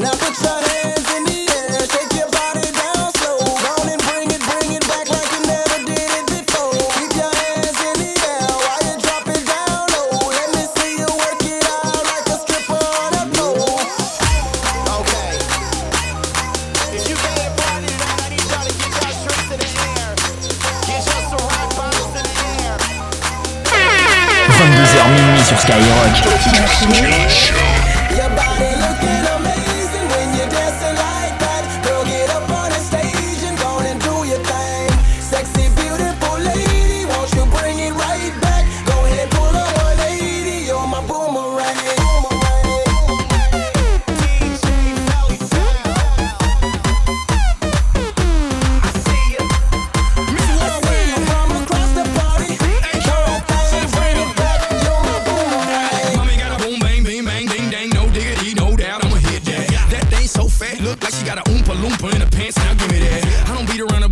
Now put your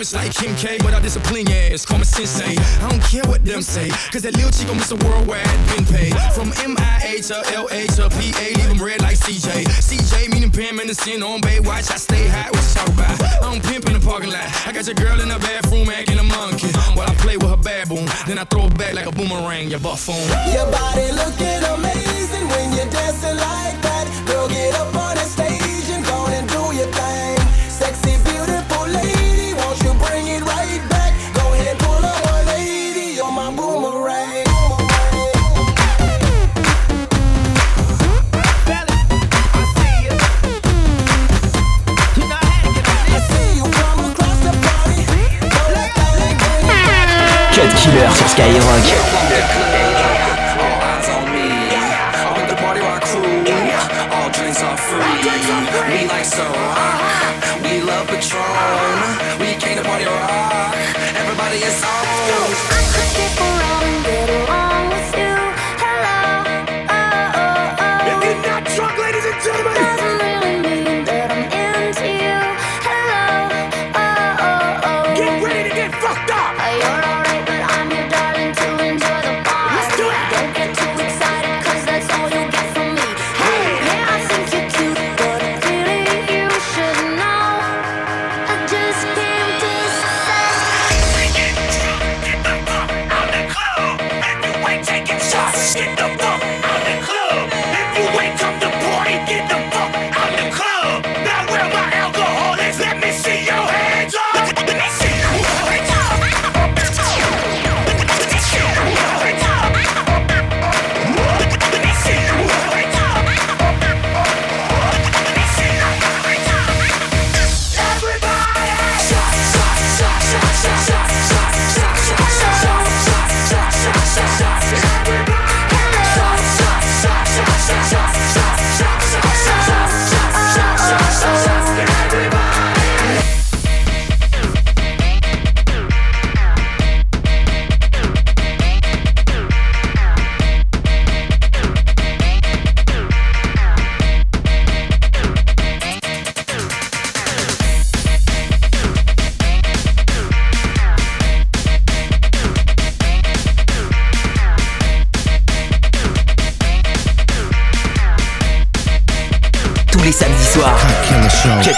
It's like Kim K, but I discipline yeah, it's called me sensei. I don't care what them say, cause that little chico miss a worldwide been paid. From MIA to LA to PA, even red like CJ. CJ meaning pimp and sin on Bay Watch. I stay high, what you talk about? I don't pimp in the parking lot. I got your girl in the bathroom acting a monkey. While I play with her baboon, then I throw it back like a boomerang, your buff on. Your body looking amazing when you're dancing like that. Girl, get up on Skyrock.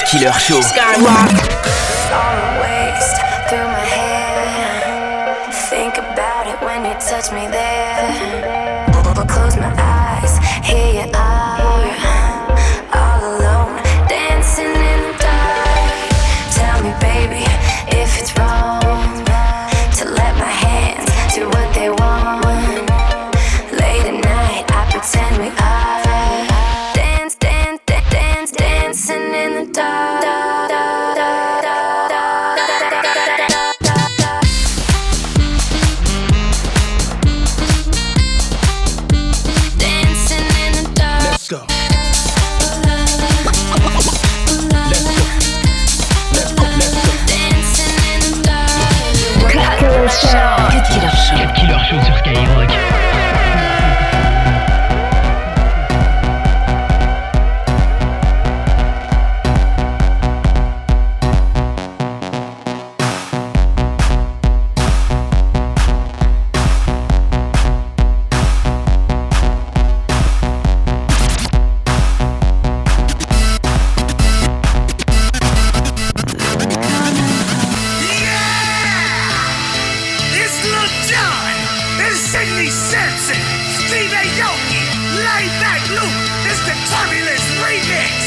Killer Show. like that. Look, it's the turbulence remix.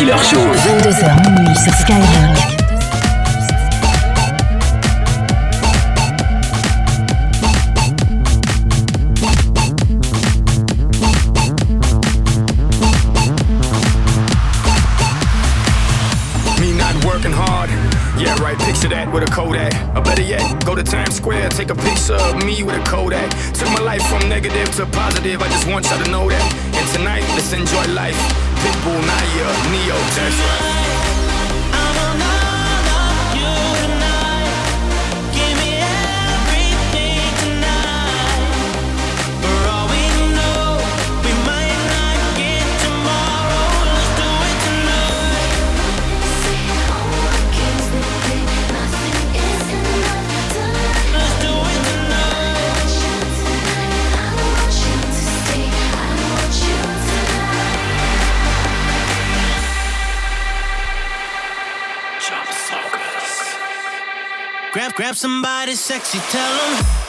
Killer Show. 22h minuit sur Skyrock. Yeah, right, picture that with a Kodak. Or better yet, go to Times Square, take a picture of me with a Kodak. Took my life from negative to positive, I just want y'all to know that tonight, let's enjoy life. Pitbull, Nayer, Ne-Yo, that's right. grab somebody sexy, tell them.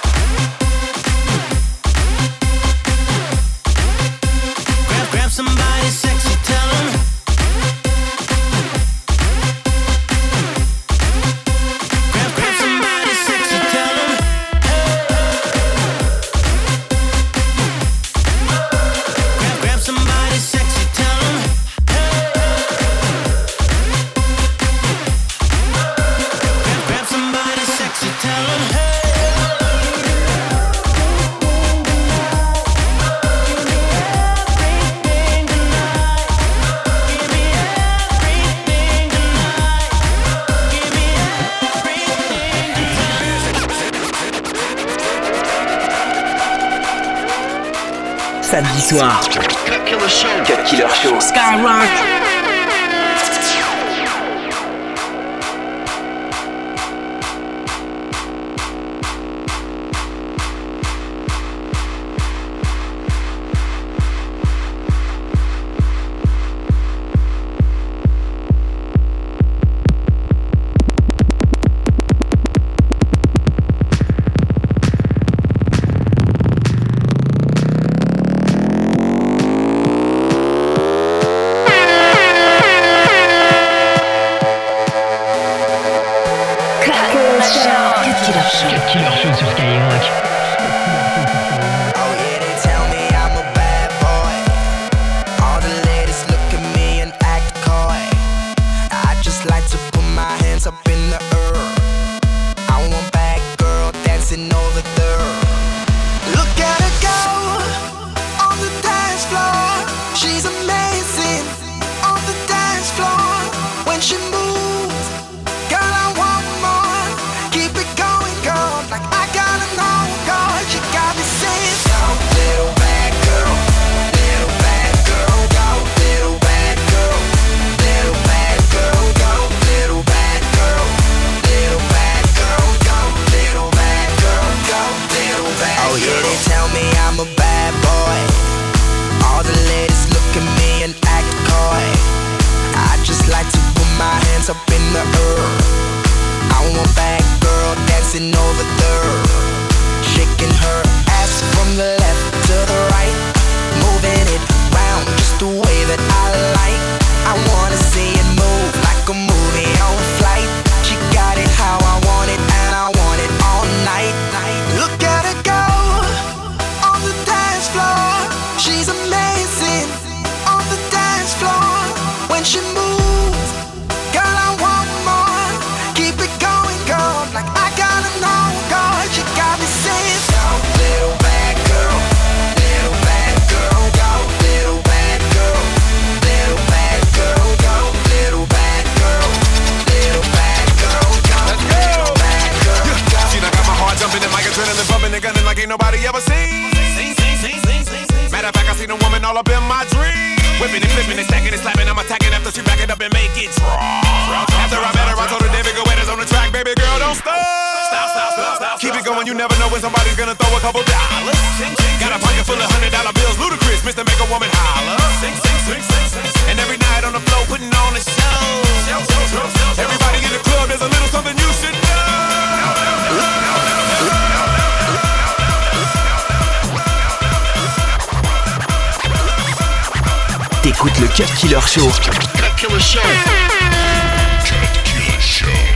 soir. Cut Killer Show. Cut Killer Show. Skyrock. shit going, you never know when somebody's gonna throw a couple dollars. Got a pocket full of hundred dollar bills, ludicrous, Mr. Make a Woman holler. And every night on the floor, putting on a show. Everybody in the club, there's a little something you should know. T'écoutes le Cut Killer Show. Cut Killer Show. Cut Killer Show.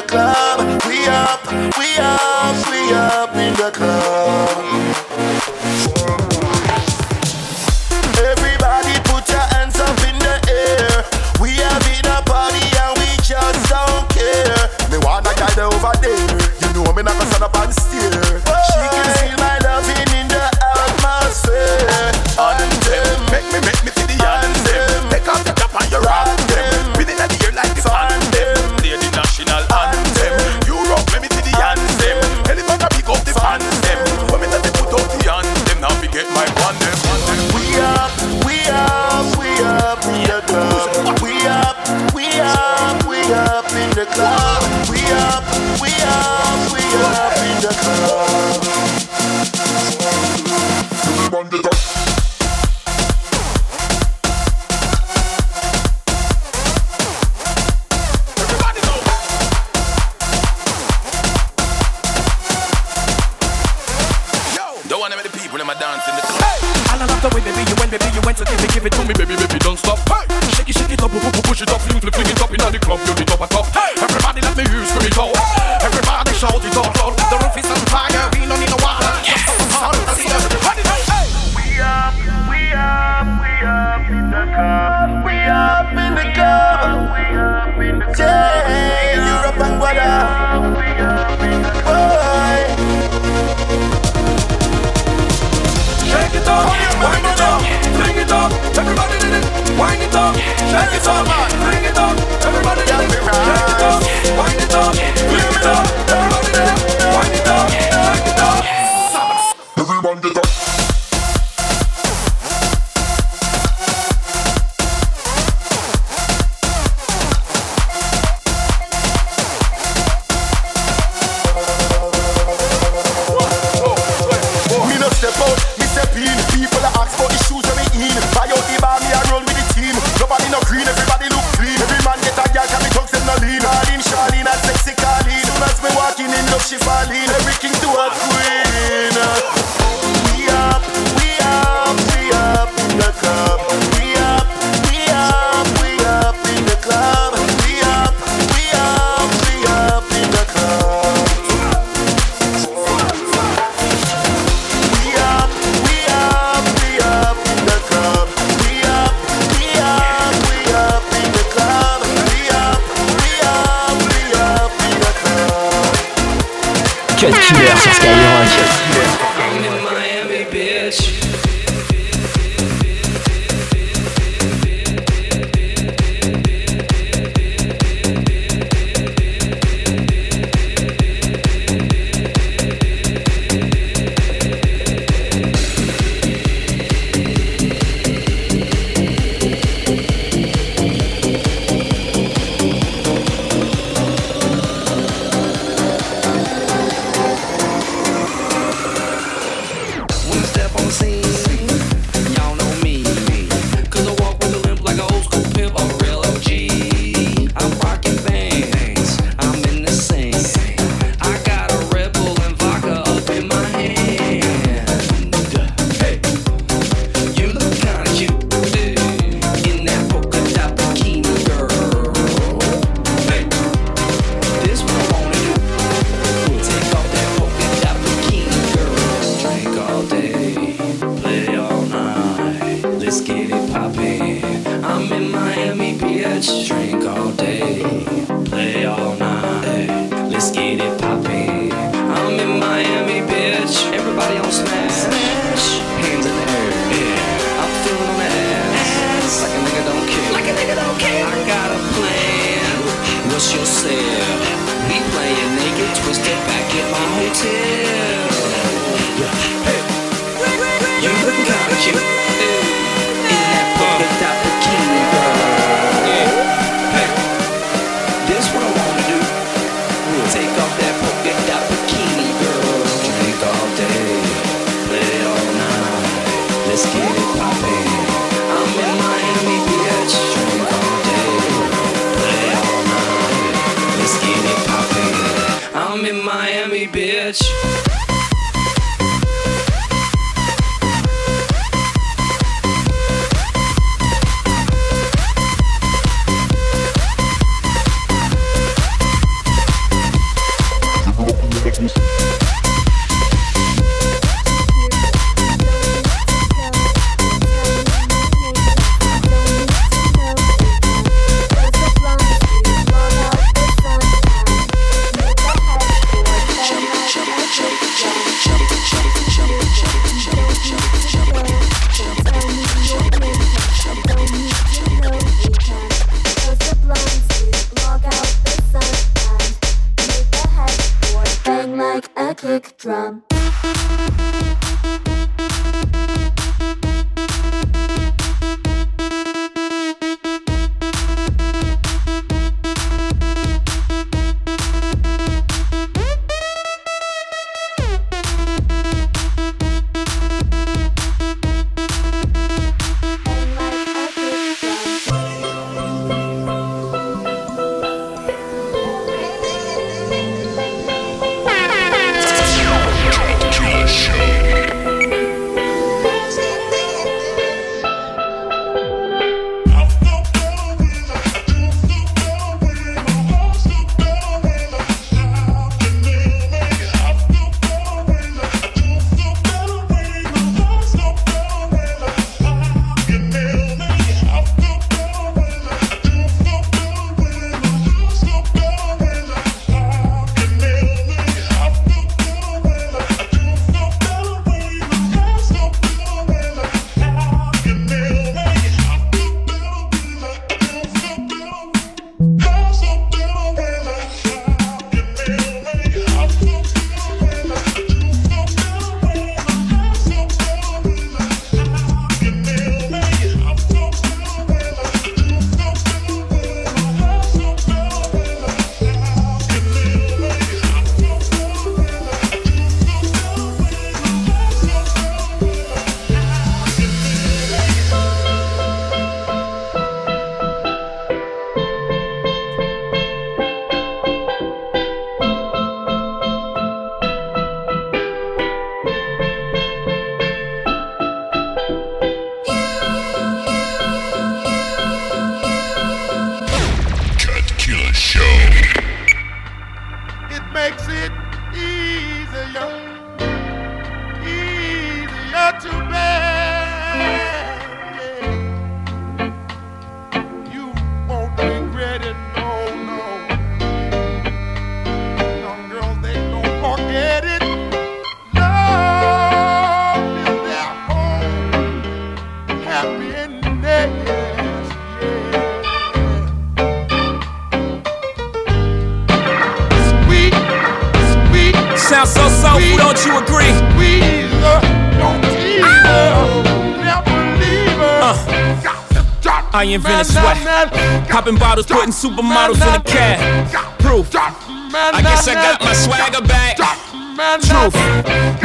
the club. We up, we up, we up in the club. up in the club. We up, we up, we up in the club. Everybody did it, wind it up, shake it up, bring it up. Everybody did it, shake it up, wind it up, bring it up. Everybody did it. é bonzinho. just yourself. Be playing naked, twisted back in my hotel. I invented sweat. Popping bottles, putting supermodels in a cab. Proof. I guess I got my swagger back. Truth.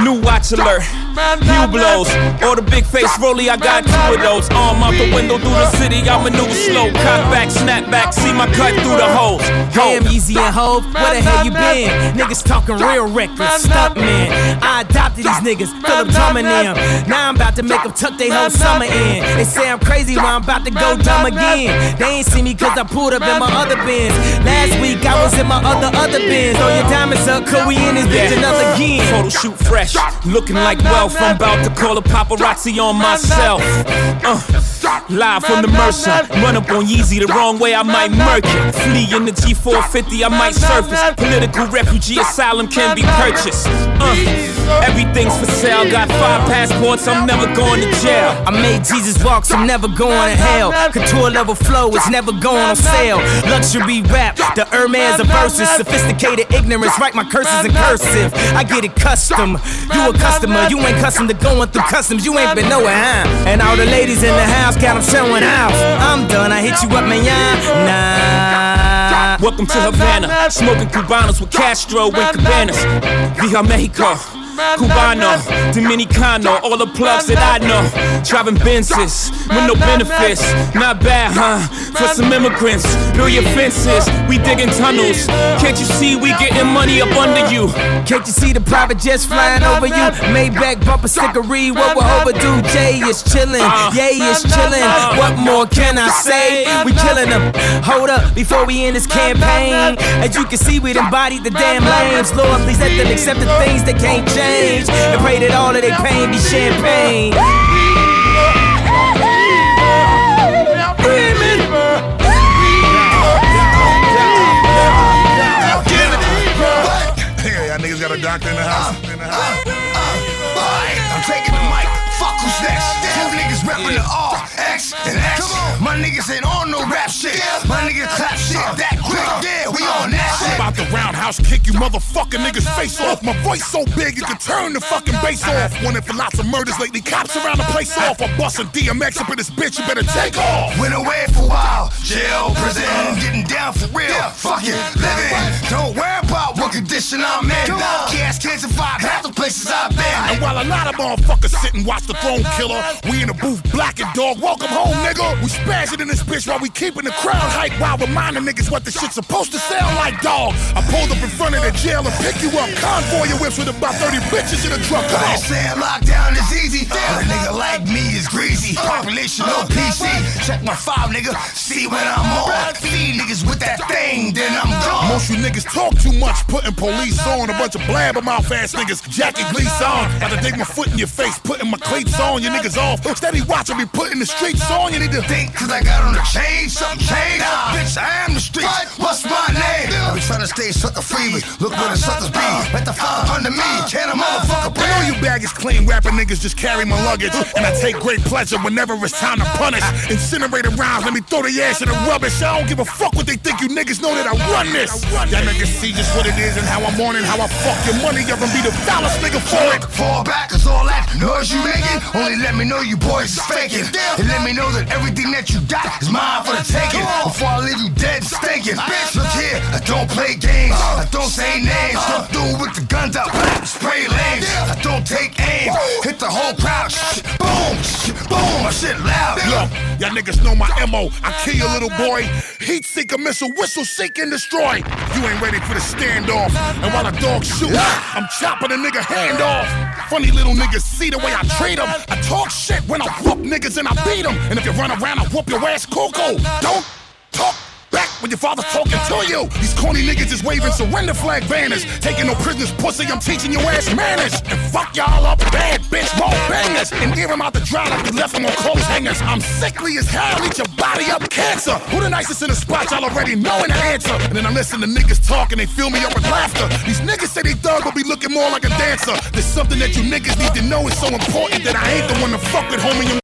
New watch alert. Hublots, or the big face rolly, I got two of those. Arm out the window through the city, I maneuver slow. Cut back, snap back, see my cut through the holes. Damn, Yeezy and Hov, where the hell you been? Niggas talking real reckless, stunt man. I adopted these niggas, Phillip Drummond them. Now I'm about to make them tuck their whole summer in. They say I'm crazy, but I'm about to go dumb again. They ain't see me cause I pulled up in my other Benz. Last week I was in my other, other Benz. Throw your diamonds up, cause we in this bitch another again. Photo shoot fresh, looking like wealth. I'm about to call a paparazzi on myself. Uh, live from the Mercer. Run up on Yeezy the wrong way, I might murk it. Flee in the G450, I might surface. Political refugee asylum can be purchased. Uh, everything's for sale. Got five passports, I'm never going to jail. I made Jesus walk, I'm never going to hell. Couture level flow is never going on sale. Luxury rap, the Hermes of verses. Sophisticated ignorance, write my curses in cursive. I get it custom. You a customer, you ain't custom to going through customs, you ain't been nowhere, huh? And all the ladies in the house got them showing out. I'm done, I hit you up, man, nah. Welcome to Havana, smoking Cubanos with Castro and Cabanas. Via Mexico. Cubano, Dominicano, all the plugs that I know. Driving Benzes with no benefits. Not bad, huh? For some immigrants, build your fences. We digging tunnels. Can't you see we getting money up under you? Can't you see the private jets flying over you? Maybach bumper stickery, what we're overdue. Jay is chillin', uh, Yay is chillin'. What more can I say? We killin' them. Hold up, before we end this campaign. As you can see, we embodied the damn lames. Lord, please let them accept the things they can't change change and pray that all of their pain be champagne. Hey, niggas got a doctor in the house. In the house. I'm taking the mic. Fuck who's next? Two niggas rapping the R, X, and X. My niggas ain't on no rap shit. My niggas clap shit that quick. Yeah, we on that shit. About the roundhouse kick you motherfucking niggas face off. My voice so big you can turn the fucking bass off. Wanted for lots of murders lately. Cops around the place off. I'm busting DMX up in this bitch. You better take off. Went away for a while. Jail, prison, getting down for real. Fucking living. Don't worry about what condition I'm in. Gas can't survive half the places I've been. And while a lot of motherfuckers sit and watch the throne killer, we in the booth blacking dog. Welcome home, nigga. We spazzing in this bitch while we keeping the crowd hype while reminding niggas what the shit's supposed to sound like, dog. I pulled up in front of the jail and pick you up. Convoy your whips with about 30 bitches in a truck. Come on. saying lockdown is easy. But a nigga like me is greasy. Population no PC. Check my five, nigga. See when I'm on. Feed niggas with that thing, then I'm gone. Most you niggas talk too much, putting police on. A bunch of blabbermouth ass niggas. Jackie Gleason on. About to dig my foot in your face, putting my cleats on. You niggas off. Steady watching me putting the streets on. You need to think, cause I got on the chain. Something changed. Nah. Bitch, I am the street. What's my name? I be trying to stay sucker free. Look where the suckers be. Let the fire under me. Can a motherfucker breathe? I know you baggage clean. Rapping niggas just carry my luggage. And I take great pleasure whenever it's time to punish. Incinerated rounds, let me throw the ass in the rubbish. I don't give a fuck what they think. You niggas know that I run this. Y'all niggas see just what it is and how I'm on and how I fuck your money. Y'all gonna be the foulest nigga for it. Fall back, cause all that noise you making. Only let me know you boys is faking. And let me know that everything that you got is mine for the taking. Before I leave you dead and stinking. Bitch, look here, I don't play games. I don't say names. Come through with the guns out, spray lanes. I don't take aim. Hit the whole crowd. Boom, boom, my shit loud. Look, y'all niggas know my MO. I kill your little boy. Heat seeker missile, whistle seek and destroy. You ain't ready for the standoff. And while the dog shoot, I'm chopping a nigga hand off. Funny little niggas see the way I treat them. I talk shit when I whoop niggas and I beat them. And if you run around, I whoop your ass, Coco. Don't talk back when your father's talking to you. These corny niggas is waving surrender flag banners. Taking no prisoners, pussy, I'm teaching your ass manners. And fuck y'all up bad, bitch, more bangers. And give them out the dry like we left them on clothes hangers. I'm sickly as hell, eat your body up cancer. Who the nicest in the spot, y'all already knowing the answer. And then I listen to niggas talk and they fill me up with laughter. These niggas say they thug, but be looking more like a dancer. There's something that you niggas need to know is so important that I ain't the one to fuck with, homie.